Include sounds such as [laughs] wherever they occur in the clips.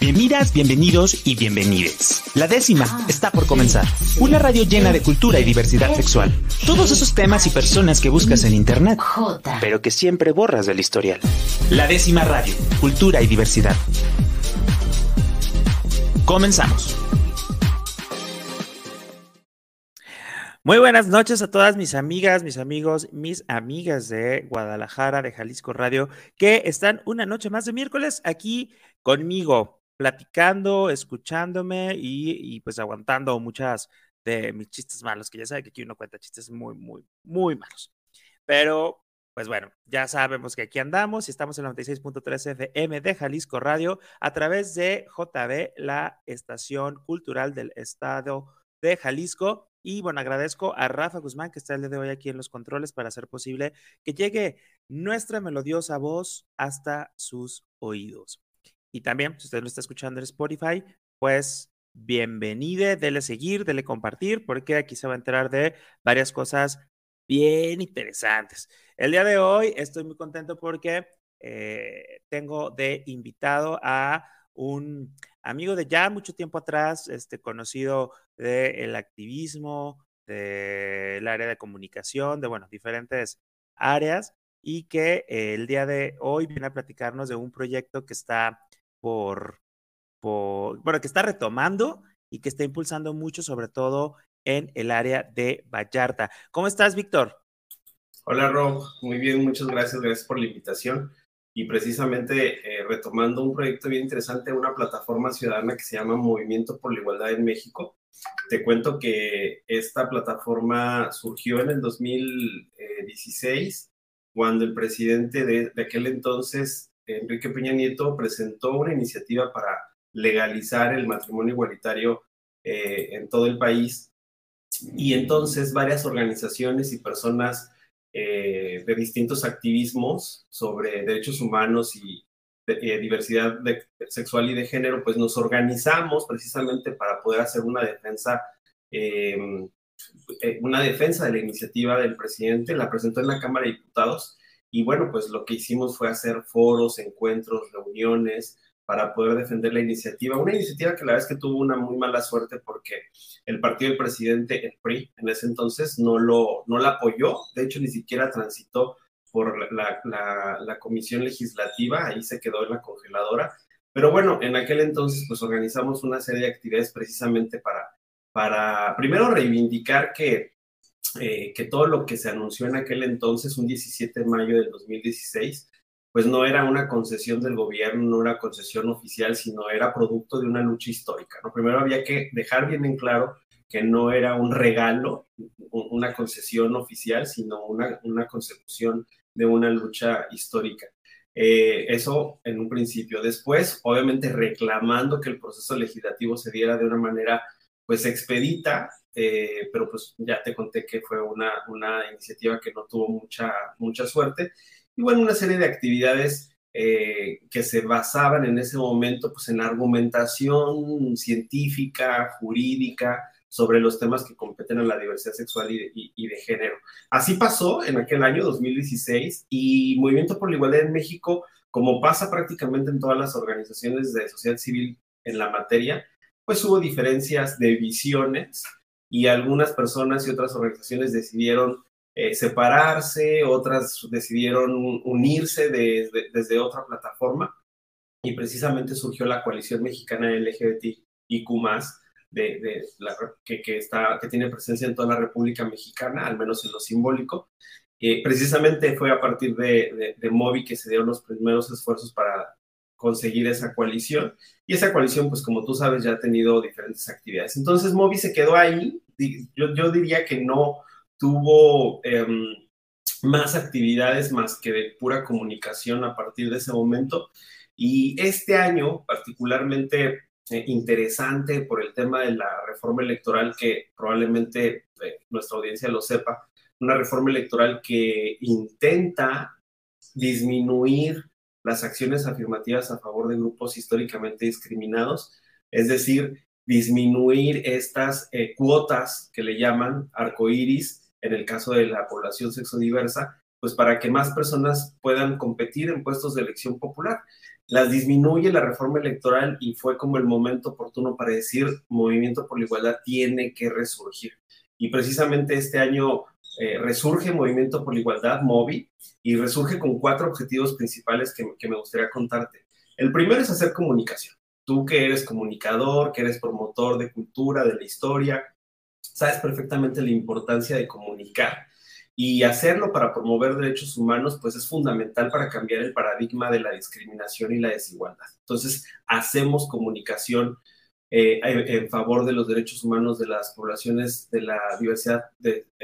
Bienvenidas, bienvenidos y bienvenides. La décima está por comenzar. Una radio llena de cultura y diversidad sexual. Todos esos temas y personas que buscas en internet, pero que siempre borras del historial. La décima radio, cultura y diversidad. Comenzamos. Muy buenas noches a todas mis amigas, mis amigos, mis amigas de Guadalajara, de Jalisco Radio, que están una noche más de miércoles aquí conmigo platicando, escuchándome y, pues aguantando muchas de mis chistes malos, que ya sabe que aquí uno cuenta chistes muy, muy, muy malos. Pero, pues bueno, ya sabemos que aquí andamos y estamos en 96.3 FM de Jalisco Radio a través de JB, la estación cultural del estado de Jalisco. Y bueno, agradezco a Rafa Guzmán que está el día de hoy aquí en los controles para hacer posible que llegue nuestra melodiosa voz hasta sus oídos. Y también, si usted lo está escuchando en Spotify, pues bienvenido, dele seguir, dele compartir, porque aquí se va a enterar de varias cosas bien interesantes. El día de hoy estoy muy contento porque eh, tengo de invitado a un amigo de ya mucho tiempo atrás, este, conocido del activismo, del área de comunicación, de, bueno, diferentes áreas, y que el día de hoy viene a platicarnos de un proyecto que está por, por, bueno, que está retomando y que está impulsando mucho, sobre todo en el área de Vallarta. ¿Cómo estás, Víctor? Hola, Rob. Muy bien, muchas gracias. Gracias por la invitación. Y precisamente eh, retomando un proyecto bien interesante, una plataforma ciudadana que se llama Movimiento por la Igualdad en México. Te cuento que esta plataforma surgió en el 2016, cuando el presidente de, de aquel entonces Enrique Peña Nieto presentó una iniciativa para legalizar el matrimonio igualitario eh, en todo el país. Y entonces varias organizaciones y personas eh, de distintos activismos sobre derechos humanos y eh, diversidad sexual y de género, pues nos organizamos precisamente para poder hacer una defensa, em, una defensa de la iniciativa del presidente, la presentó en la Cámara de Diputados y bueno, pues lo que hicimos fue hacer foros, encuentros, reuniones para poder defender la iniciativa. Una iniciativa que la verdad es que tuvo una muy mala suerte porque el partido del presidente, el PRI, en ese entonces no, lo, no la apoyó, de hecho ni siquiera transitó por la, la, comisión legislativa, ahí se quedó en la congeladora. Pero bueno, en aquel entonces pues organizamos una serie de actividades precisamente para, para primero reivindicar que eh, que todo lo que se anunció en aquel entonces, un 17 de mayo del 2016, pues no era una concesión del gobierno, no era concesión oficial, sino era producto de una lucha histórica. ¿no? Primero había que dejar bien en claro que no era un regalo, una concesión oficial, sino una, una consecución de una lucha histórica. Eh, eso en un principio. Después, obviamente, reclamando que el proceso legislativo se diera de una manera pues expedita, eh, pero pues ya te conté que fue una, una iniciativa que no tuvo mucha, mucha suerte. Y bueno, una serie de actividades eh, que se basaban en ese momento pues en argumentación científica, jurídica, sobre los temas que competen a la diversidad sexual y de, y de, género. Así pasó en aquel año 2016 y Movimiento por la Igualdad en México, como pasa prácticamente en todas las organizaciones de sociedad civil en la materia, pues hubo diferencias de visiones y algunas personas y otras organizaciones decidieron eh, separarse, otras decidieron unirse desde otra plataforma y precisamente surgió la coalición mexicana LGBTIQ+, de, de la, que, que, está, que tiene presencia en toda la República Mexicana, al menos en lo simbólico. Eh, precisamente fue a partir de, de, de Movi que se dieron los primeros esfuerzos para conseguir esa coalición. Y esa coalición, pues como tú sabes, ya ha tenido diferentes actividades. Entonces, Movi se quedó ahí. Yo, yo diría que no tuvo em, más actividades más que de pura comunicación a partir de ese momento. Y este año, particularmente eh, interesante por el tema de la reforma electoral, que probablemente eh, nuestra audiencia lo sepa, una reforma electoral que intenta disminuir las acciones afirmativas a favor de grupos históricamente discriminados, es decir, disminuir estas eh, cuotas que le llaman arcoíris en el caso de la población sexodiversa, pues para que más personas puedan competir en puestos de elección popular. las disminuye la reforma electoral y fue como el momento oportuno para decir, Movimiento por la Igualdad tiene que resurgir. Y precisamente este año eh, resurge Movimiento por la Igualdad, MOVI, y resurge con cuatro objetivos principales que, que me gustaría contarte. El primero es hacer comunicación. Tú que eres comunicador, que eres promotor de cultura, de la historia, sabes perfectamente la importancia de comunicar y hacerlo para promover derechos humanos, pues es fundamental para cambiar el paradigma de la discriminación y la desigualdad. Entonces, hacemos comunicación eh, en favor de los derechos humanos de las poblaciones de la diversidad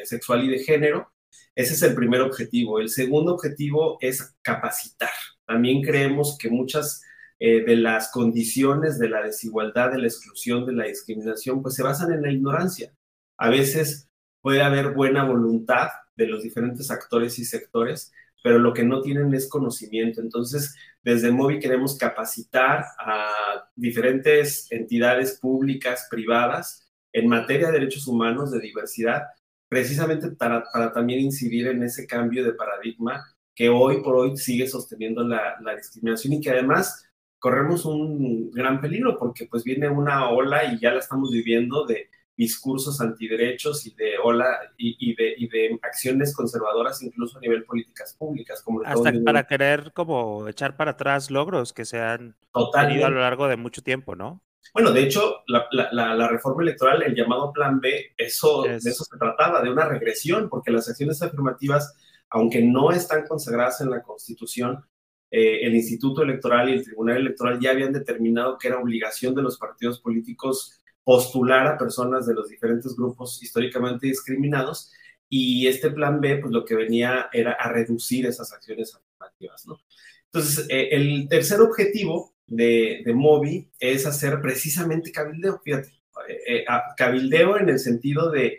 sexual y de género. Ese es el primer objetivo. El segundo objetivo es capacitar. También creemos que muchas eh, de las condiciones de la desigualdad, de la exclusión, de la discriminación, pues se basan en la ignorancia. A veces puede haber buena voluntad de los diferentes actores y sectores, pero lo que no tienen es conocimiento. Entonces, desde Movi queremos capacitar a diferentes entidades públicas, privadas, en materia de derechos humanos, de diversidad, precisamente para, también incidir en ese cambio de paradigma que hoy por hoy sigue sosteniendo la, la, discriminación y que además corremos un gran peligro porque pues viene una ola y ya la estamos viviendo de discursos antiderechos y de ola y, de, y de acciones conservadoras incluso a nivel políticas públicas. Como Hasta para querer como echar para atrás logros que se han tenido a lo largo de mucho tiempo, ¿no? Bueno, de hecho, la, la, reforma electoral, el llamado Plan B, eso, de eso se trataba, de una regresión, porque las acciones afirmativas, aunque no están consagradas en la Constitución, eh, el Instituto Electoral y el Tribunal Electoral ya habían determinado que era obligación de los partidos políticos postular a personas de los diferentes grupos históricamente discriminados y este plan B, pues lo que venía era a reducir esas acciones afirmativas, ¿no? Entonces, eh, el tercer objetivo de, de MOVI es hacer precisamente cabildeo, fíjate, eh, eh, cabildeo en el sentido de,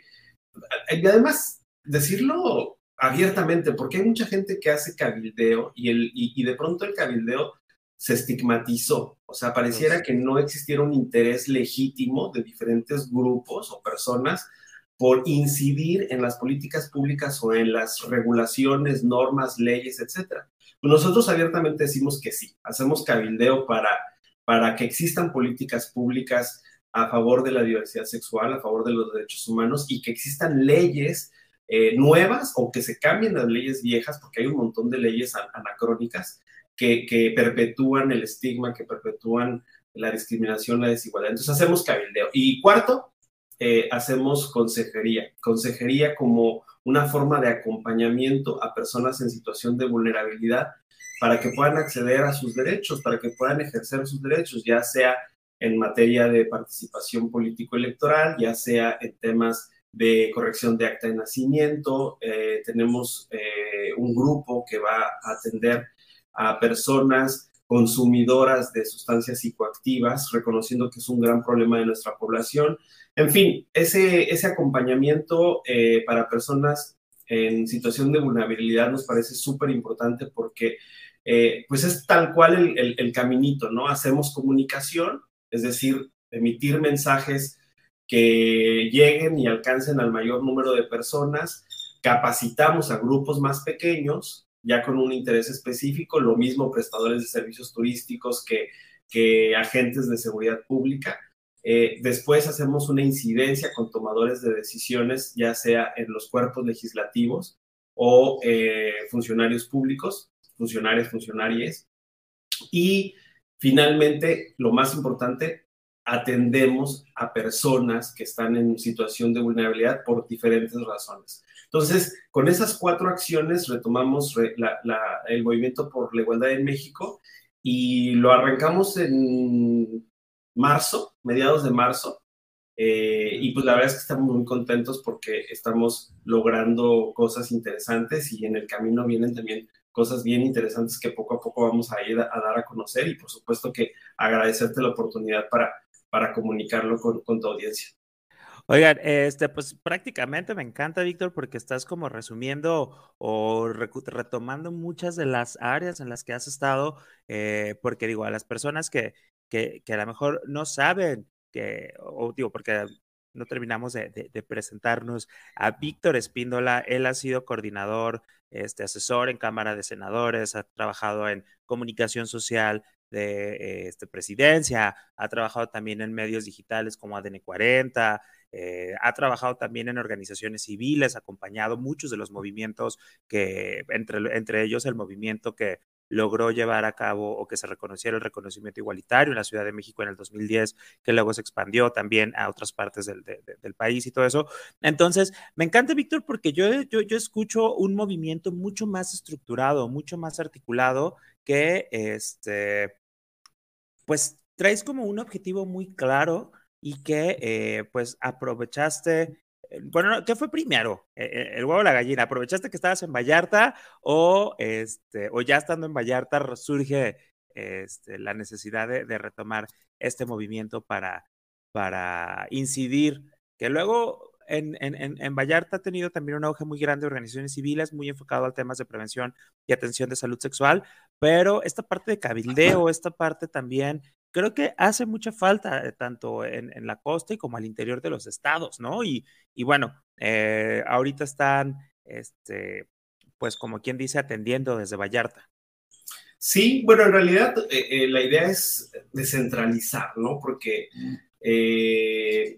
y además, decirlo abiertamente, porque hay mucha gente que hace cabildeo y, el, y de pronto el cabildeo se estigmatizó. O sea, pareciera que no existiera un interés legítimo de diferentes grupos o personas por incidir en las políticas públicas o en las regulaciones, normas, leyes, etcétera. Pues nosotros abiertamente decimos que sí, hacemos cabildeo para, para que existan políticas públicas a favor de la diversidad sexual, a favor de los derechos humanos y que existan leyes eh, nuevas o que se cambien las leyes viejas, porque hay un montón de leyes anacrónicas que, perpetúan el estigma, que perpetúan la discriminación, la desigualdad. Entonces hacemos cabildeo. Y cuarto, eh, hacemos consejería. Consejería como una forma de acompañamiento a personas en situación de vulnerabilidad para que puedan acceder a sus derechos, para que puedan ejercer sus derechos, ya sea en materia de participación político-electoral, ya sea en temas de corrección de acta de nacimiento. Eh, tenemos eh, un grupo que va a atender a personas consumidoras de sustancias psicoactivas, reconociendo que es un gran problema de nuestra población. En fin, ese, ese acompañamiento eh, para personas en situación de vulnerabilidad nos parece súper importante porque eh, pues es tal cual el, el, caminito, ¿no? Hacemos comunicación, es decir, emitir mensajes que lleguen y alcancen al mayor número de personas, capacitamos a grupos más pequeños ya con un interés específico, lo mismo prestadores de servicios turísticos que, agentes de seguridad pública. Eh, después hacemos una incidencia con tomadores de decisiones, ya sea en los cuerpos legislativos o eh, funcionarios públicos, funcionarios, funcionarias. Y finalmente, lo más importante, atendemos a personas que están en situación de vulnerabilidad por diferentes razones. Entonces, con esas cuatro acciones retomamos el movimiento por la igualdad en México y lo arrancamos en marzo, mediados de marzo. Eh, y pues la verdad es que estamos muy contentos porque estamos logrando cosas interesantes y en el camino vienen también cosas bien interesantes que poco a poco vamos a ir a, dar a conocer y por supuesto que agradecerte la oportunidad para, para comunicarlo con, con tu audiencia. Oigan, este, pues prácticamente me encanta, Víctor, porque estás como resumiendo o retomando muchas de las áreas en las que has estado, eh, porque digo, a las personas que, que, a lo mejor no saben que, o digo, porque no terminamos de, presentarnos a Víctor Espíndola, él ha sido coordinador, este, asesor en Cámara de Senadores, ha trabajado en comunicación social, de este, presidencia, ha trabajado también en medios digitales como ADN 40, eh, ha trabajado también en organizaciones civiles, acompañado muchos de los movimientos que, entre, entre ellos el movimiento que logró llevar a cabo o que se reconociera el reconocimiento igualitario en la Ciudad de México en el 2010, que luego se expandió también a otras partes del, del país y todo eso. Entonces, me encanta, Víctor, porque yo, yo, yo, escucho un movimiento mucho más estructurado, mucho más articulado que este, pues traes como un objetivo muy claro y que eh, pues aprovechaste, eh, bueno, ¿qué fue primero? Eh, ¿El huevo o la gallina? ¿Aprovechaste que estabas en Vallarta o, este, o ya estando en Vallarta surge este, la necesidad de, retomar este movimiento para, para incidir? Que luego en, en, en, Vallarta ha tenido también un auge muy grande de organizaciones civiles, muy enfocado a temas de prevención y atención de salud sexual, pero esta parte de cabildeo, esta parte también creo que hace mucha falta eh, tanto en, la costa y como al interior de los estados, ¿no? Y, y bueno, eh, ahorita están, este, pues como quien dice, atendiendo desde Vallarta. Sí, bueno, en realidad eh, la idea es descentralizar, ¿no? Porque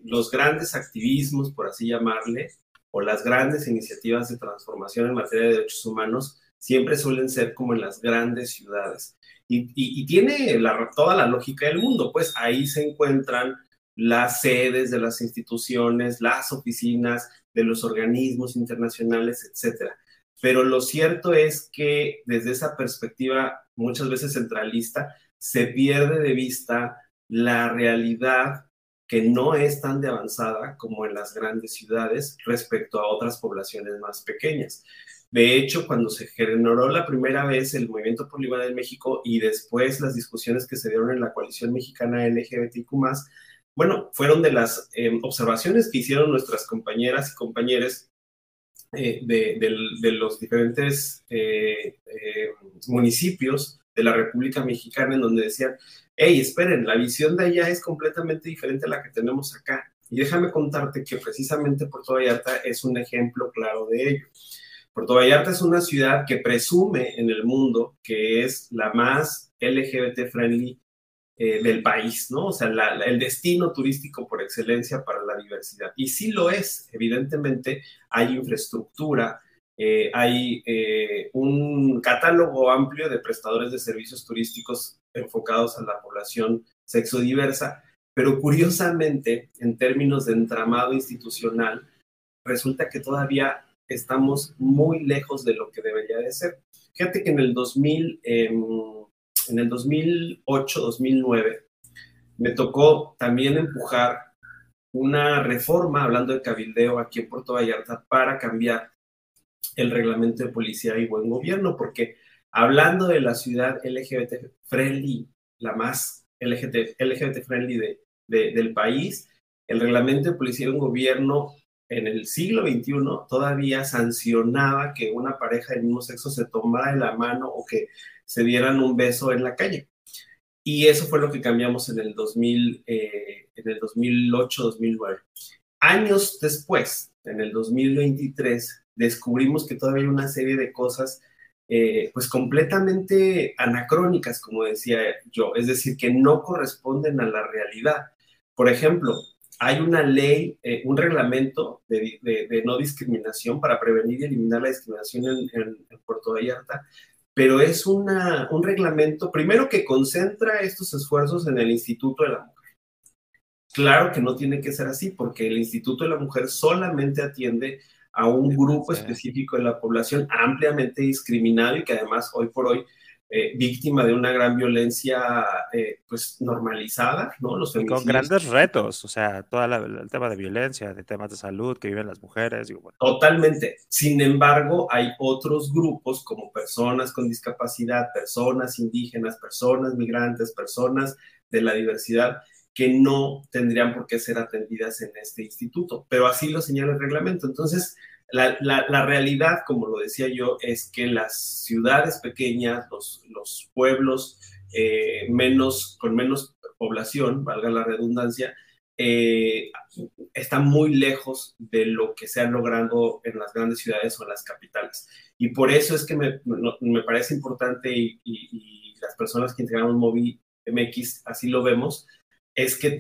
los grandes activismos, por así llamarle, o las grandes iniciativas de transformación en materia de derechos humanos siempre suelen ser como en las grandes ciudades. Y, tiene toda la lógica del mundo, pues ahí se encuentran las sedes de las instituciones, las oficinas de los organismos internacionales, etcétera. Pero lo cierto es que desde esa perspectiva muchas veces centralista se pierde de vista la realidad que no es tan de avanzada como en las grandes ciudades respecto a otras poblaciones más pequeñas. De hecho, cuando se generó la primera vez el movimiento por en México y después las discusiones que se dieron en la coalición mexicana LGBTQ+, bueno, fueron de las em, observaciones que hicieron nuestras compañeras y compañeros eh, de, los diferentes eh, eh, municipios de la República Mexicana en donde decían, hey, esperen, la visión de allá es completamente diferente a la que tenemos acá. Y déjame contarte que precisamente Puerto Vallarta es un ejemplo claro de ello. Puerto Vallarta es una ciudad que presume en el mundo que es la más LGBT friendly eh, del país, ¿no? O sea, el destino turístico por excelencia para la diversidad. Y sí lo es, evidentemente hay infraestructura, eh, hay eh, un catálogo amplio de prestadores de servicios turísticos enfocados a la población sexodiversa, pero curiosamente, en términos de entramado institucional, resulta que todavía estamos muy lejos de lo que debería de ser. Fíjate que en el 2000, em, en el 2008, 2009, me tocó también empujar una reforma, hablando de cabildeo aquí en Puerto Vallarta, para cambiar el reglamento de policía y buen gobierno, porque hablando de la ciudad LGBT friendly, la más LGBT, LGBT friendly de, del país, el reglamento de policía y buen gobierno en el siglo XXI todavía sancionaba que una pareja del mismo sexo se tomara de la mano o que se dieran un beso en la calle. Y eso fue lo que cambiamos en el, 2000, eh, 2008-2009. Años después, en el 2023, descubrimos que todavía hay una serie de cosas eh, pues completamente anacrónicas, como decía yo, es decir, que no corresponden a la realidad. Por ejemplo, hay una ley, eh, un reglamento de, no discriminación para prevenir y eliminar la discriminación en, Puerto Vallarta, pero es una, un reglamento, primero que concentra estos esfuerzos en el Instituto de la Mujer. Claro que no tiene que ser así, porque el Instituto de la Mujer solamente atiende a un grupo específico de la población ampliamente discriminado y que además hoy por hoy eh, víctima de una gran violencia eh, pues normalizada, ¿no? Los con grandes retos, o sea, todo el tema de violencia, de temas de salud que viven las mujeres. Totalmente. Sin embargo, hay otros grupos como personas con discapacidad, personas indígenas, personas migrantes, personas de la diversidad que no tendrían por qué ser atendidas en este instituto, pero así lo señala el reglamento. Entonces, la, realidad, como lo decía yo, es que las ciudades pequeñas, los, pueblos eh, menos, con menos población, valga la redundancia, eh, están muy lejos de lo que se ha logrado en las grandes ciudades o en las capitales. Y por eso es que me, parece importante y, las personas que integramos Movi MX así lo vemos, es que,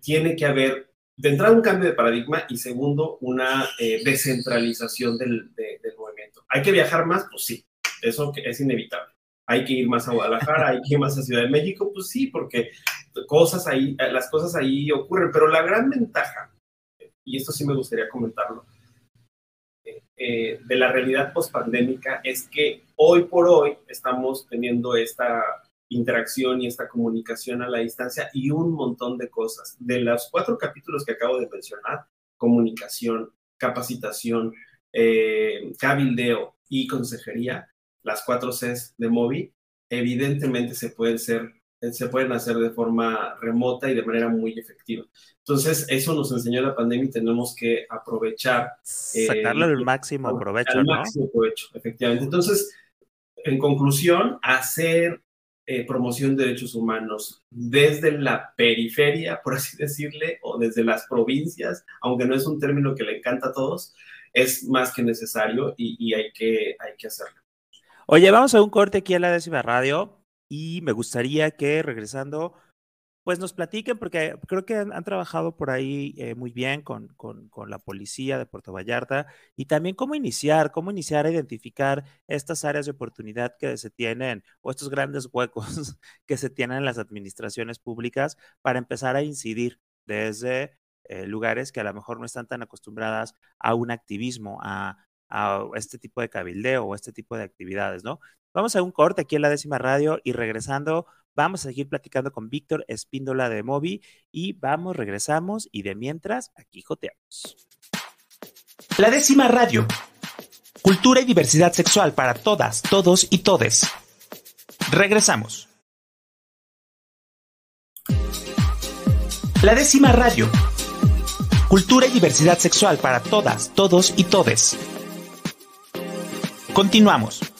tiene que haber, de entrada, un cambio de paradigma y segundo, una eh, descentralización del, movimiento. ¿Hay que viajar más? Pues sí, eso es inevitable. Hay que ir más a Guadalajara, hay que ir más a Ciudad de México, pues sí, porque cosas ahí, las cosas ahí ocurren, pero la gran ventaja, y esto sí me gustaría comentarlo, eh, de la realidad pospandémica es que hoy por hoy estamos teniendo esta interacción y esta comunicación a la distancia y un montón de cosas. De los cuatro capítulos que acabo de mencionar, comunicación, capacitación, eh, cabildeo y consejería, las cuatro Cs de Movi, evidentemente se pueden ser se pueden hacer de forma remota y de manera muy efectiva. Entonces, eso nos enseñó la pandemia y tenemos que aprovechar. Eh, Sacarlo el máximo provecho, ¿no? máximo provecho, efectivamente. Entonces, en conclusión, hacer eh, promoción de derechos humanos desde la periferia, por así decirle, o desde las provincias, aunque no es un término que le encanta a todos, es más que necesario y, y hay, que, hay que hacerlo. Oye, vamos a un corte aquí a la décima radio y me gustaría que regresando, pues nos platiquen, porque creo que han, trabajado por ahí eh, muy bien con, con, con, la policía de Puerto Vallarta y también cómo iniciar, cómo iniciar a identificar estas áreas de oportunidad que se tienen o estos grandes huecos [laughs] que se tienen en las administraciones públicas para empezar a incidir desde eh, lugares que a lo mejor no están tan acostumbradas a un activismo, a, a este tipo de cabildeo o este tipo de actividades, ¿no? Vamos a un corte aquí en la décima radio y regresando vamos a seguir platicando con Víctor Espíndola de Movi y vamos, regresamos y de mientras aquí joteamos. La décima radio. Cultura y diversidad sexual para todas, todos y todes. Regresamos. La décima radio. Cultura y diversidad sexual para todas, todos y todes. Continuamos.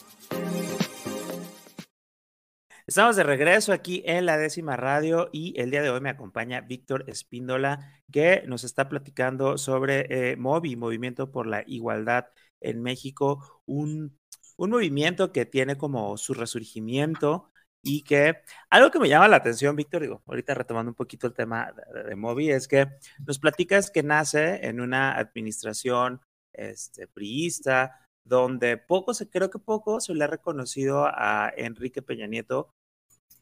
Estamos de regreso aquí en la décima radio y el día de hoy me acompaña Víctor Espíndola que nos está platicando sobre eh, MOVI, Movimiento por la Igualdad en México, un, un movimiento que tiene como su resurgimiento y que algo que me llama la atención, Víctor, digo, ahorita retomando un poquito el tema de, de Movi, es que nos platicas que nace en una administración este, priista, donde poco se, creo que poco se le ha reconocido a Enrique Peña Nieto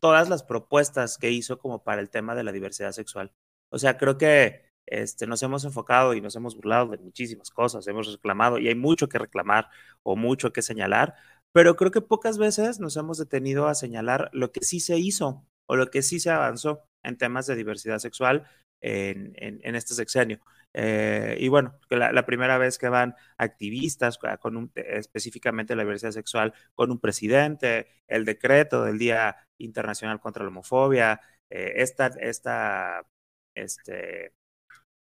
todas las propuestas que hizo como para el tema de la diversidad sexual. O sea, creo que este, nos hemos enfocado y nos hemos burlado de muchísimas cosas, hemos reclamado y hay mucho que reclamar o mucho que señalar, pero creo que pocas veces nos hemos detenido a señalar lo que sí se hizo o lo que sí se avanzó en temas de diversidad sexual en, en este sexenio. Eh, y bueno, la, la, primera vez que van activistas con un, específicamente la diversidad sexual con un presidente, el decreto del Día Internacional contra la Homofobia, eh, esta, esta este,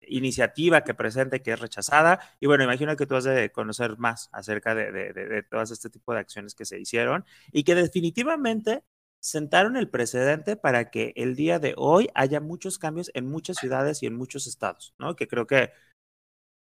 iniciativa que presente que es rechazada. Y bueno, imagino que tú has de conocer más acerca de, de, de, de todas este tipo de acciones que se hicieron y que definitivamente sentaron el precedente para que el día de hoy haya muchos cambios en muchas ciudades y en muchos estados, ¿no? Que creo que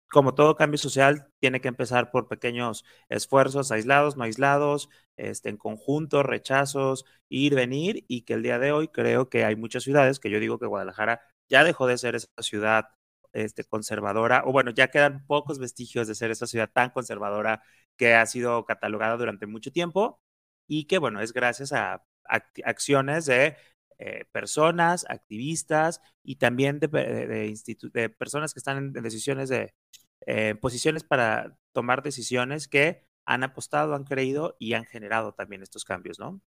como todo cambio social, tiene que empezar por pequeños esfuerzos aislados, no aislados, este, en conjunto, rechazos, ir, venir, y que el día de hoy creo que hay muchas ciudades, que yo digo que Guadalajara ya dejó de ser esa ciudad este, conservadora, o bueno, ya quedan pocos vestigios de ser esa ciudad tan conservadora que ha sido catalogada durante mucho tiempo, y que bueno, es gracias a acciones de eh, personas, activistas y también de, personas que están en, decisiones de eh, posiciones para tomar decisiones que han apostado, han creído y han generado también estos cambios, ¿no?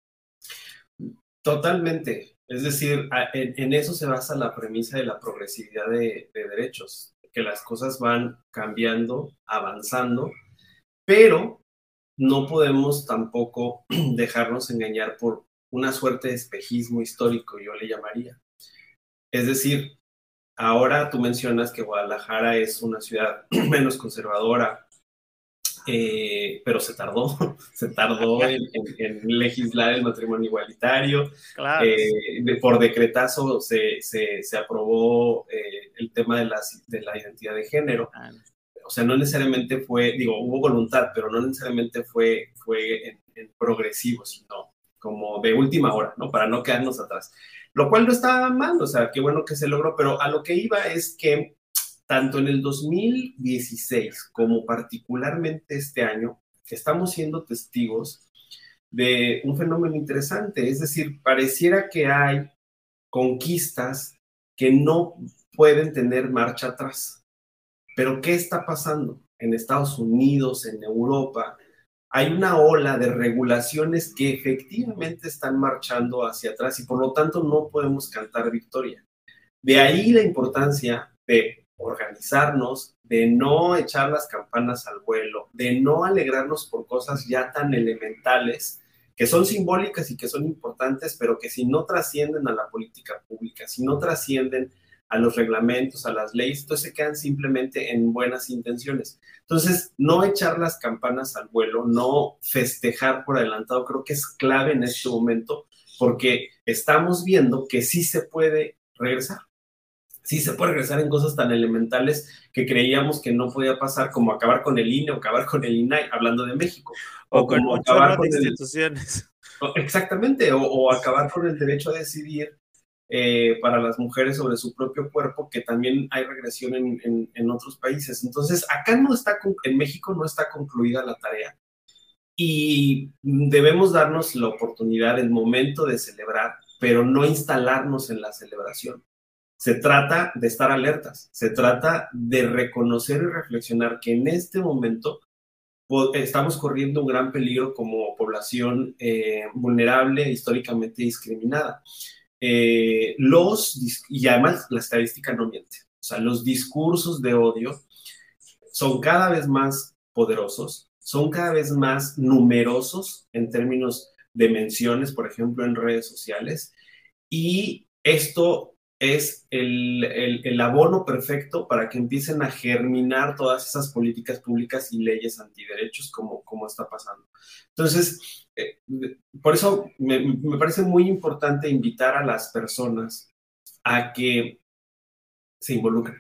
Totalmente. Es decir, en, eso se basa la premisa de la progresividad de derechos, que las cosas van cambiando, avanzando, pero no podemos tampoco [clears throat] dejarnos engañar por una suerte de espejismo histórico, yo le llamaría. Es decir, ahora tú mencionas que Guadalajara es una ciudad [clears throat] menos conservadora, eh, pero se tardó, [laughs] se tardó en, en, en, legislar el matrimonio igualitario. Claro. Eh, de, por decretazo se, se, se aprobó eh, el tema de, las, de la identidad de género. Ah. O sea, no necesariamente fue, digo, hubo voluntad, pero no necesariamente fue, fue en, en progresivo, sino como de última hora, ¿no? Para no quedarnos atrás. Lo cual no está mal, o sea, qué bueno que se logró, pero a lo que iba es que tanto en el 2016 como particularmente este año, estamos siendo testigos de un fenómeno interesante, es decir, pareciera que hay conquistas que no pueden tener marcha atrás. Pero ¿qué está pasando? En Estados Unidos, en Europa, hay una ola de regulaciones que efectivamente están marchando hacia atrás y por lo tanto no podemos cantar victoria. De ahí la importancia de organizarnos, de no echar las campanas al vuelo, de no alegrarnos por cosas ya tan elementales que son simbólicas y que son importantes, pero que si no trascienden a la política pública, si no trascienden a los reglamentos, a las leyes, entonces se quedan simplemente en buenas intenciones. Entonces, no echar las campanas al vuelo, no festejar por adelantado, creo que es clave en este momento, porque estamos viendo que sí se puede regresar. Sí se puede regresar en cosas tan elementales que creíamos que no podía pasar, como acabar con el INE o acabar con el INAI, hablando de México. O, con acabar con instituciones. [laughs] exactamente, o, acabar con el derecho a decidir eh, para las mujeres sobre su propio cuerpo, que también hay regresión en, en, otros países. Entonces, acá no está, en México no está concluida la tarea. Y debemos darnos la oportunidad, el momento de celebrar, pero no instalarnos en la celebración. Se trata de estar alertas, se trata de reconocer y reflexionar que en este momento estamos corriendo un gran peligro como población eh, vulnerable, históricamente discriminada. Eh, los, y además la estadística no miente, o sea, los discursos de odio son cada vez más poderosos, son cada vez más numerosos en términos de menciones, por ejemplo, en redes sociales, y esto es el, el, abono perfecto para que empiecen a germinar todas esas políticas públicas y leyes antiderechos como, como está pasando. Entonces, eh, por eso me, me, parece muy importante invitar a las personas a que se involucren.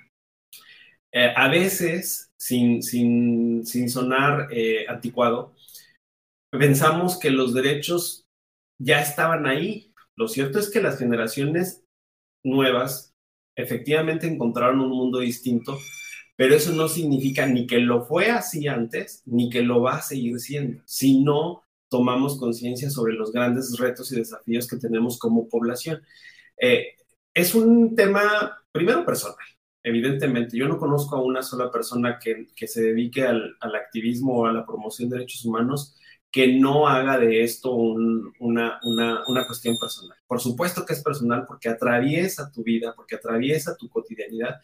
Eh, a veces, sin, sin, sin sonar eh, anticuado, pensamos que los derechos ya estaban ahí. Lo cierto es que las generaciones nuevas efectivamente encontraron un mundo distinto, pero eso no significa ni que lo fue así antes, ni que lo va a seguir siendo, si no tomamos conciencia sobre los grandes retos y desafíos que tenemos como población. Eh, es un tema, primero, personal. Evidentemente, yo no conozco a una sola persona que, que se dedique al, al activismo o a la promoción de derechos humanos que no haga de esto una, una, cuestión personal. Por supuesto que es personal porque atraviesa tu vida, porque atraviesa tu cotidianidad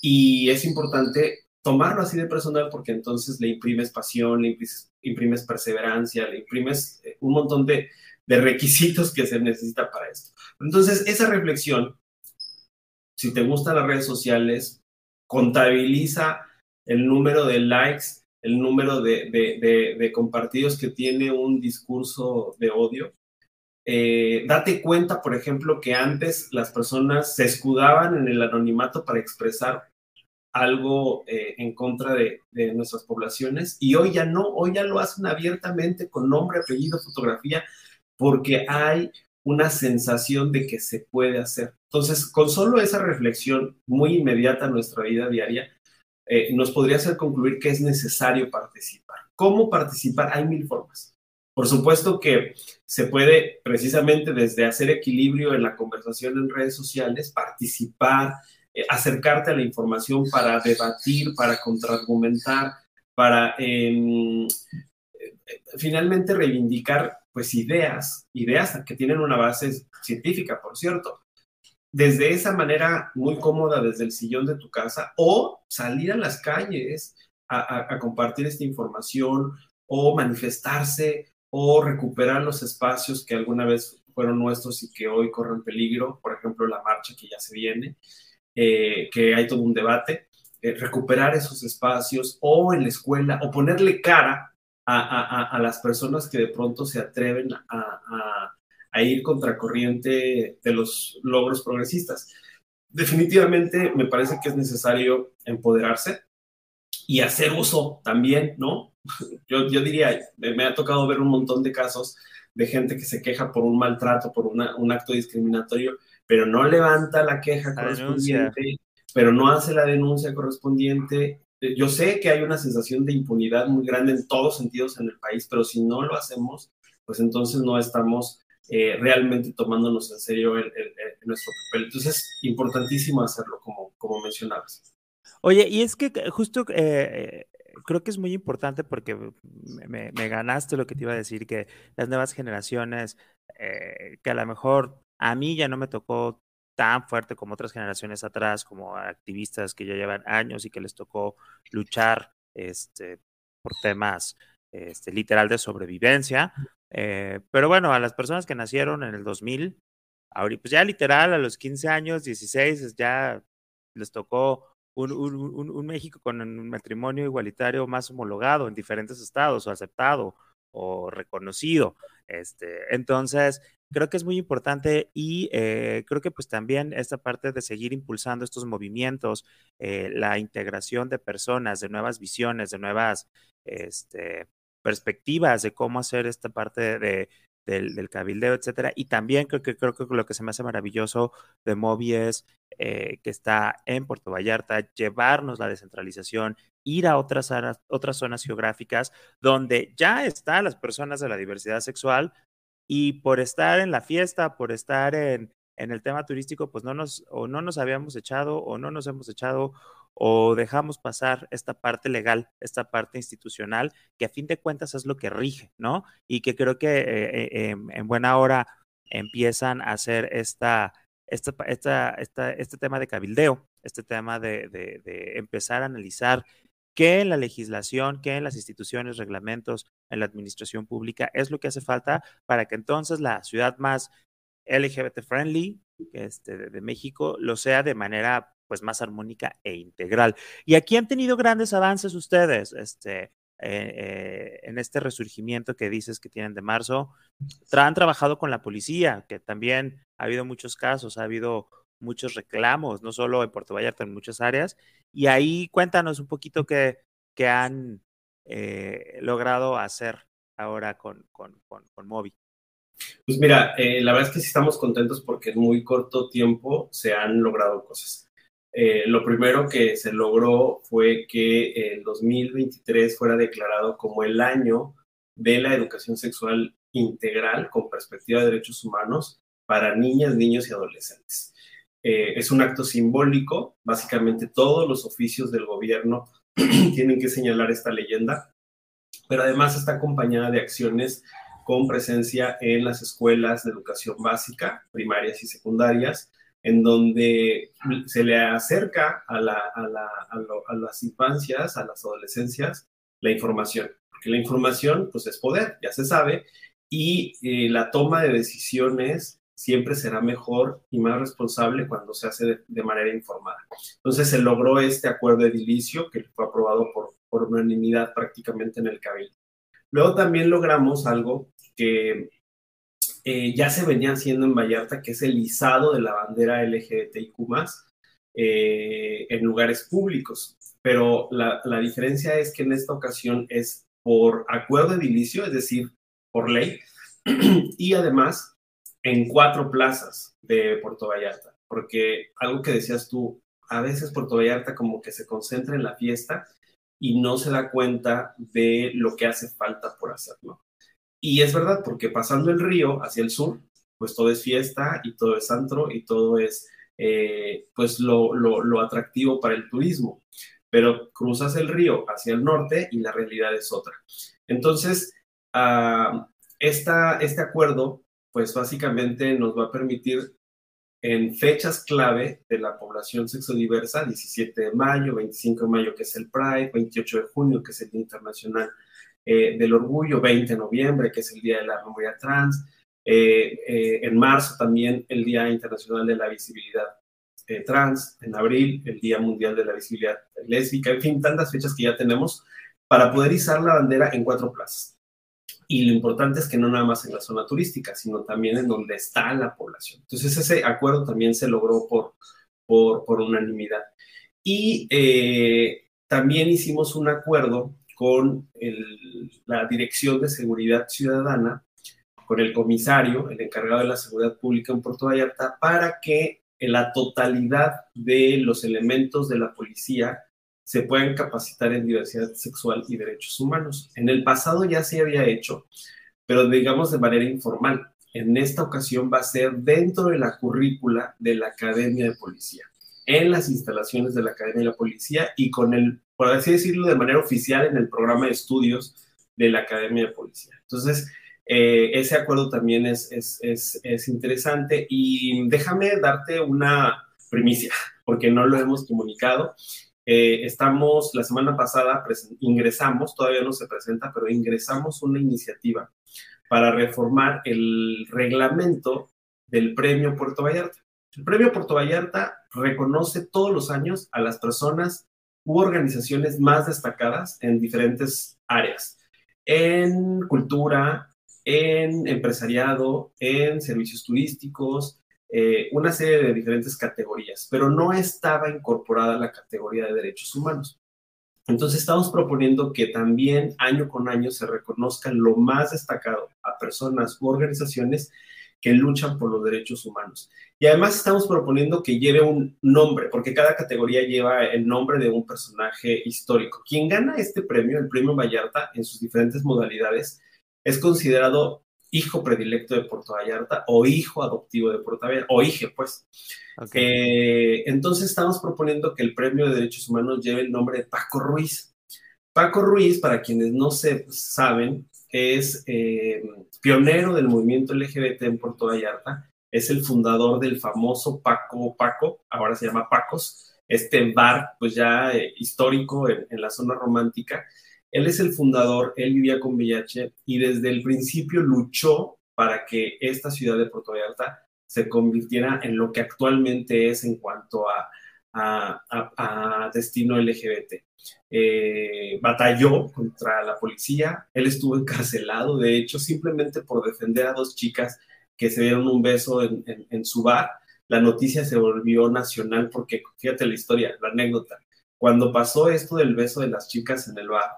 y es importante tomarlo así de personal porque entonces le imprimes pasión, le imprimes, perseverancia, le imprimes eh, un montón de, requisitos que se necesita para esto. Entonces, esa reflexión, si te gustan las redes sociales, contabiliza el número de likes el número de, compartidos que tiene un discurso de odio. Eh, date cuenta, por ejemplo, que antes las personas se escudaban en el anonimato para expresar algo eh, en contra de, nuestras poblaciones y hoy ya no, hoy ya lo hacen abiertamente con nombre, apellido, fotografía, porque hay una sensación de que se puede hacer. Entonces, con solo esa reflexión muy inmediata en nuestra vida diaria, eh, nos podría hacer concluir que es necesario participar. ¿Cómo participar? Hay mil formas. Por supuesto que se puede precisamente desde hacer equilibrio en la conversación en redes sociales, participar, acercarte a la información para debatir, para contraargumentar, para em, eh, finalmente reivindicar pues ideas, ideas que tienen una base científica, por cierto, desde esa manera muy cómoda desde el sillón de tu casa o salir a las calles a, compartir esta información o manifestarse o recuperar los espacios que alguna vez fueron nuestros y que hoy corren peligro, por ejemplo la marcha que ya se viene, eh, que hay todo un debate, eh, recuperar esos espacios o en la escuela o ponerle cara a, las personas que de pronto se atreven a a ir contracorriente de los logros progresistas. Definitivamente me parece que es necesario empoderarse y hacer uso también, ¿no? [laughs] Yo, yo diría, me ha tocado ver un montón de casos de gente que se queja por un maltrato, por un acto discriminatorio, pero no levanta la queja correspondiente, pero no hace la denuncia correspondiente. Eh, yo sé que hay una sensación de impunidad muy grande en todos sentidos en el país, pero si no lo hacemos, pues entonces no estamos eh, realmente tomándonos en serio nuestro papel. Entonces es importantísimo hacerlo, como, como mencionabas. Oye, y es que justo eh, creo que es muy importante porque me, ganaste lo que te iba a decir, que las nuevas generaciones, que a lo mejor a mí ya no me tocó tan fuerte como otras generaciones atrás, como activistas que ya llevan años y que les tocó luchar este, por temas este, literal de sobrevivencia. Eh, pero bueno, a las personas que nacieron en el 2000, ahorita, pues ya literal a los 15 años, 16, ya les tocó un, un, un, México con un matrimonio igualitario más homologado en diferentes estados o aceptado o reconocido. Este, entonces, creo que es muy importante y eh, creo que pues también esta parte de seguir impulsando estos movimientos, eh, la integración de personas, de nuevas visiones, de nuevas este, perspectivas de cómo hacer esta parte de, del, cabildeo, etcétera. Y también creo que, creo que lo que se me hace maravilloso de Mobi es eh, que está en Puerto Vallarta, llevarnos la descentralización, ir a otras, otras zonas geográficas donde ya están las personas de la diversidad sexual y por estar en la fiesta, por estar en, en el tema turístico, pues no nos, o no nos habíamos echado o no nos hemos echado o dejamos pasar esta parte legal, esta parte institucional, que a fin de cuentas es lo que rige, ¿no? Y que creo que eh, eh, en buena hora empiezan a hacer esta, esta, esta, esta, este tema de cabildeo, este tema de, de, de empezar a analizar qué en la legislación, qué en las instituciones, reglamentos, en la administración pública es lo que hace falta para que entonces la ciudad más LGBT friendly este, de, México lo sea de manera pues más armónica e integral. Y aquí han tenido grandes avances ustedes, este, eh, eh, en este resurgimiento que dices que tienen de marzo. han trabajado con la policía, que también ha habido muchos casos, ha habido muchos reclamos, no solo en Puerto Vallarta, en muchas áreas. Y ahí cuéntanos un poquito qué, qué han eh, logrado hacer ahora con, con, con, con Mobi. Pues mira, eh, la verdad es que sí estamos contentos porque en muy corto tiempo se han logrado cosas. Eh, lo primero que se logró fue que el 2023 fuera declarado como el año de la educación sexual integral con perspectiva de derechos humanos para niñas, niños y adolescentes. Eh, es un acto simbólico, básicamente todos los oficios del gobierno [clears throat] tienen que señalar esta leyenda, pero además está acompañada de acciones con presencia en las escuelas de educación básica, primarias y secundarias, en donde se le acerca a, las infancias, a las adolescencias, la información. Porque la información, pues es poder, ya se sabe, y eh, la toma de decisiones siempre será mejor y más responsable cuando se hace de, manera informada. Entonces se logró este acuerdo edilicio que fue aprobado por, por unanimidad prácticamente en el Cabildo. Luego también logramos algo que eh, ya se venía haciendo en Vallarta, que es el izado de la bandera LGBTIQ eh, en lugares públicos. Pero la, la, diferencia es que en esta ocasión es por acuerdo edilicio, es decir, por ley, [clears throat] y además en cuatro plazas de Puerto Vallarta, porque algo que decías tú, a veces Puerto Vallarta como que se concentra en la fiesta y no se da cuenta de lo que hace falta por hacerlo. Y es verdad, porque pasando el río hacia el sur, pues todo es fiesta y todo es antro y todo es eh, pues lo, lo, atractivo para el turismo. Pero cruzas el río hacia el norte y la realidad es otra. Entonces, uh, esta, este acuerdo, pues básicamente nos va a permitir en fechas clave de la población sexodiversa, 17 de mayo, 25 de mayo, que es el Pride, 28 de junio, que es el Día Internacional eh, del Orgullo, 20 de noviembre, que es el Día de la Memoria Trans, eh, eh, en marzo también el Día Internacional de la Visibilidad Trans, en abril el Día Mundial de la Visibilidad Lésbica, en fin, tantas fechas que ya tenemos para poder izar la bandera en cuatro plazas. Y lo importante es que no nada más en la zona turística, sino también en donde está la población. Entonces ese acuerdo también se logró por, por, unanimidad. Y también hicimos un acuerdo con la Dirección de Seguridad Ciudadana, con el comisario, el encargado de la seguridad pública en Puerto Vallarta, para que la totalidad de los elementos de la policía se puedan capacitar en diversidad sexual y derechos humanos. En el pasado ya se había hecho, pero digamos de manera informal. En esta ocasión va a ser dentro de la currícula de la Academia de Policía, en las instalaciones de la Academia de Policía y con el, por así decirlo, de manera oficial en el programa de estudios de la Academia de Policía. Entonces, eh, ese acuerdo también es, es, es, es, interesante y déjame darte una primicia, porque no lo hemos comunicado. Eh, estamos, la semana pasada ingresamos, todavía no se presenta, pero ingresamos una iniciativa para reformar el reglamento del Premio Puerto Vallarta. El Premio Puerto Vallarta reconoce todos los años a las personas u organizaciones más destacadas en diferentes áreas, en cultura, en empresariado, en servicios turísticos, eh, una serie de diferentes categorías, pero no estaba incorporada la categoría de derechos humanos. Entonces estamos proponiendo que también año con año se reconozca lo más destacado a personas u organizaciones que luchan por los derechos humanos. Y además estamos proponiendo que lleve un nombre, porque cada categoría lleva el nombre de un personaje histórico. Quien gana este premio, el premio Vallarta, en sus diferentes modalidades, es considerado hijo predilecto de Puerto Vallarta o hijo adoptivo de Puerto Vallarta, o hije, pues. Eh, entonces estamos proponiendo que el Premio de Derechos Humanos lleve el nombre de Paco Ruiz. Paco Ruiz, para quienes no se saben, es eh, pionero del movimiento LGBT en Puerto Vallarta, es el fundador del famoso Paco Paco, ahora se llama Pacos, este bar pues ya eh, histórico en, en la zona romántica, él es el fundador, él vivía con VIH y desde el principio luchó para que esta ciudad de Puerto Vallarta se convirtiera en lo que actualmente es en cuanto a, destino LGBT. Eh, batalló contra la policía, él estuvo [laughs] encarcelado, de hecho, simplemente por defender a dos chicas que se dieron un beso en, en su bar. La noticia se volvió nacional porque, fíjate la historia, la anécdota. Cuando pasó esto del beso de las chicas en el bar,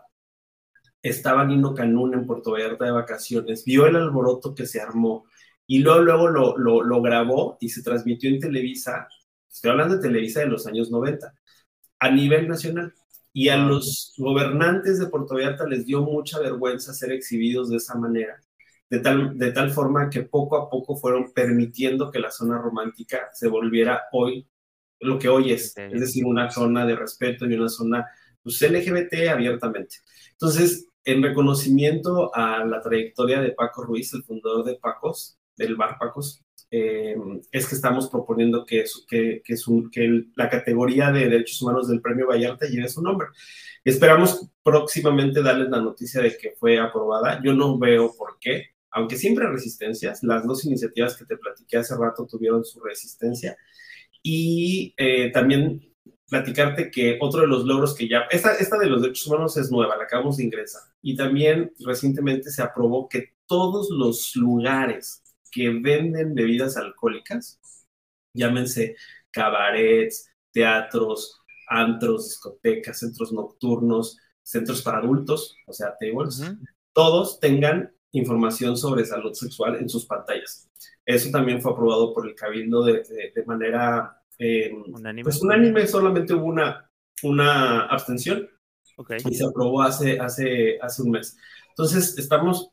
estaba Nino Canún en Puerto Vallarta de vacaciones, vio el alboroto que se armó y luego, luego lo, lo, lo, grabó y se transmitió en Televisa, estoy hablando de Televisa de los años 90, a nivel nacional. Y a los gobernantes de Puerto Vallarta les dio mucha vergüenza ser exhibidos de esa manera, de tal, de tal forma que poco a poco fueron permitiendo que la zona romántica se volviera hoy lo que hoy es, es decir, una zona de respeto y una zona pues, LGBT abiertamente. Entonces, en reconocimiento a la trayectoria de Paco Ruiz, el fundador de Pacos, del bar Pacos, eh, es que estamos proponiendo que, la categoría de derechos humanos del Premio Vallarta lleve su nombre. Esperamos próximamente darles la noticia de que fue aprobada. Yo no veo por qué, aunque siempre hay resistencias. Las dos iniciativas que te platiqué hace rato tuvieron su resistencia. Y eh, también platicarte que otro de los logros que ya, esta, esta de los derechos humanos es nueva, la acabamos de ingresar. Y también recientemente se aprobó que todos los lugares que venden bebidas alcohólicas, llámense cabarets, teatros, antros, discotecas, centros nocturnos, centros para adultos, o sea, tables, todos tengan información sobre salud sexual en sus pantallas. Eso también fue aprobado por el Cabildo de, de manera eh, ¿Unánime? Pues unánime, solamente hubo una, una abstención y se aprobó hace, hace, hace un mes. Entonces, estamos,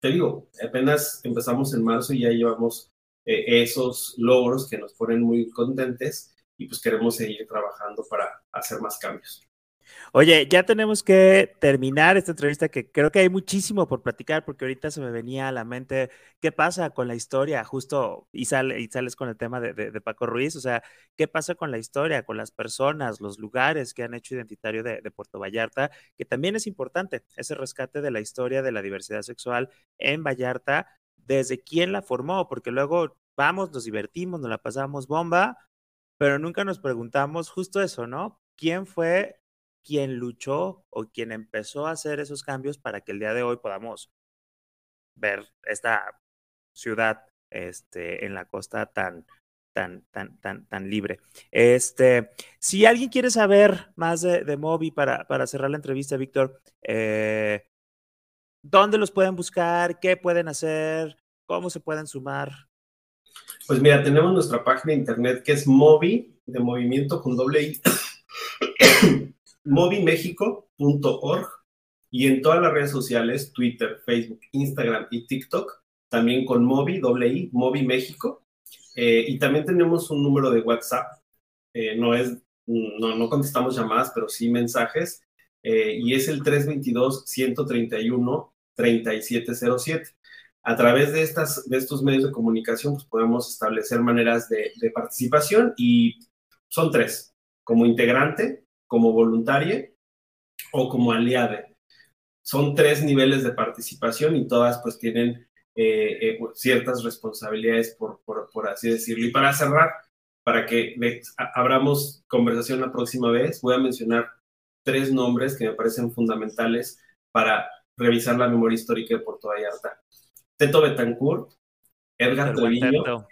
te digo, apenas empezamos en marzo y ya llevamos eh, esos logros que nos ponen muy contentes y pues queremos seguir trabajando para hacer más cambios. Oye, ya tenemos que terminar esta entrevista que creo que hay muchísimo por platicar porque ahorita se me venía a la mente qué pasa con la historia, justo, y, sale, y sales con el tema de, de, Paco Ruiz, o sea, qué pasa con la historia, con las personas, los lugares que han hecho identitario de, de, Puerto Vallarta, que también es importante, ese rescate de la historia de la diversidad sexual en Vallarta, desde quién la formó, porque luego vamos, nos divertimos, nos la pasamos bomba, pero nunca nos preguntamos justo eso, ¿no? ¿Quién fue quien luchó o quien empezó a hacer esos cambios para que el día de hoy podamos ver esta ciudad este, en la costa tan, tan, tan, tan, tan libre. Este, si alguien quiere saber más de, de Moby para, para cerrar la entrevista, Víctor, eh, ¿dónde los pueden buscar? ¿Qué pueden hacer? ¿Cómo se pueden sumar? Pues mira, tenemos nuestra página de internet que es Movi, de movimiento con doble I, movimexico.org y en todas las redes sociales, Twitter, Facebook, Instagram y TikTok, también con Movi, doble I, Movi México. Eh, y también tenemos un número de WhatsApp, eh, no es, no, no contestamos llamadas, pero sí mensajes, eh, y es el 322-131-3707. A través de, estas, de estos medios de comunicación, pues podemos establecer maneras de, de participación y son tres, como integrante, como voluntaria o como aliada. Son tres niveles de participación y todas pues tienen eh, eh, ciertas responsabilidades, por, por, por, así decirlo. Y para cerrar, para que abramos conversación la próxima vez, voy a mencionar tres nombres que me parecen fundamentales para revisar la memoria histórica de Puerto Vallarta. Teto Betancourt, Edgar Treviño,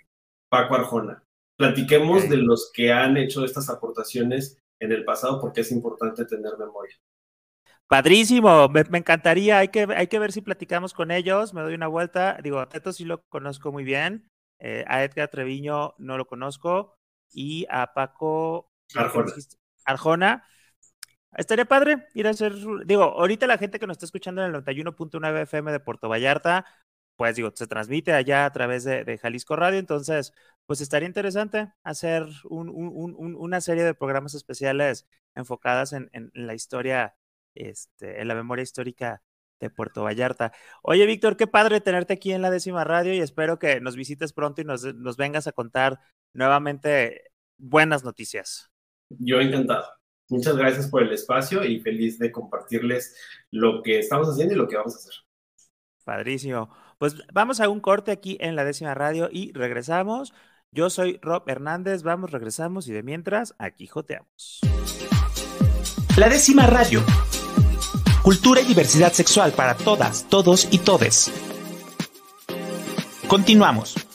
Paco Arjona. Platiquemos de los que han hecho estas aportaciones en el pasado porque es importante tener memoria. Padrísimo, me, encantaría, hay que, hay que ver si platicamos con ellos, me doy una vuelta, digo, a Teto sí lo conozco muy bien, eh, a Edgar Treviño no lo conozco y a Paco Arjona. Arjona. Estaría padre ir a hacer, digo, ahorita la gente que nos está escuchando en el 91.9 FM de Puerto Vallarta, pues digo, se transmite allá a través de, Jalisco Radio, entonces, pues estaría interesante hacer un, un, una serie de programas especiales enfocadas en, en, la historia, este, en la memoria histórica de Puerto Vallarta. Oye, Víctor, qué padre tenerte aquí en la décima radio y espero que nos visites pronto y nos, nos vengas a contar nuevamente buenas noticias. Yo encantado. Muchas gracias por el espacio y feliz de compartirles lo que estamos haciendo y lo que vamos a hacer. Padrísimo. Pues vamos a un corte aquí en la décima radio y regresamos. Yo soy Rob Hernández, vamos, regresamos y de mientras, aquí joteamos. La décima radio. Cultura y diversidad sexual para todas, todos y todes. Continuamos.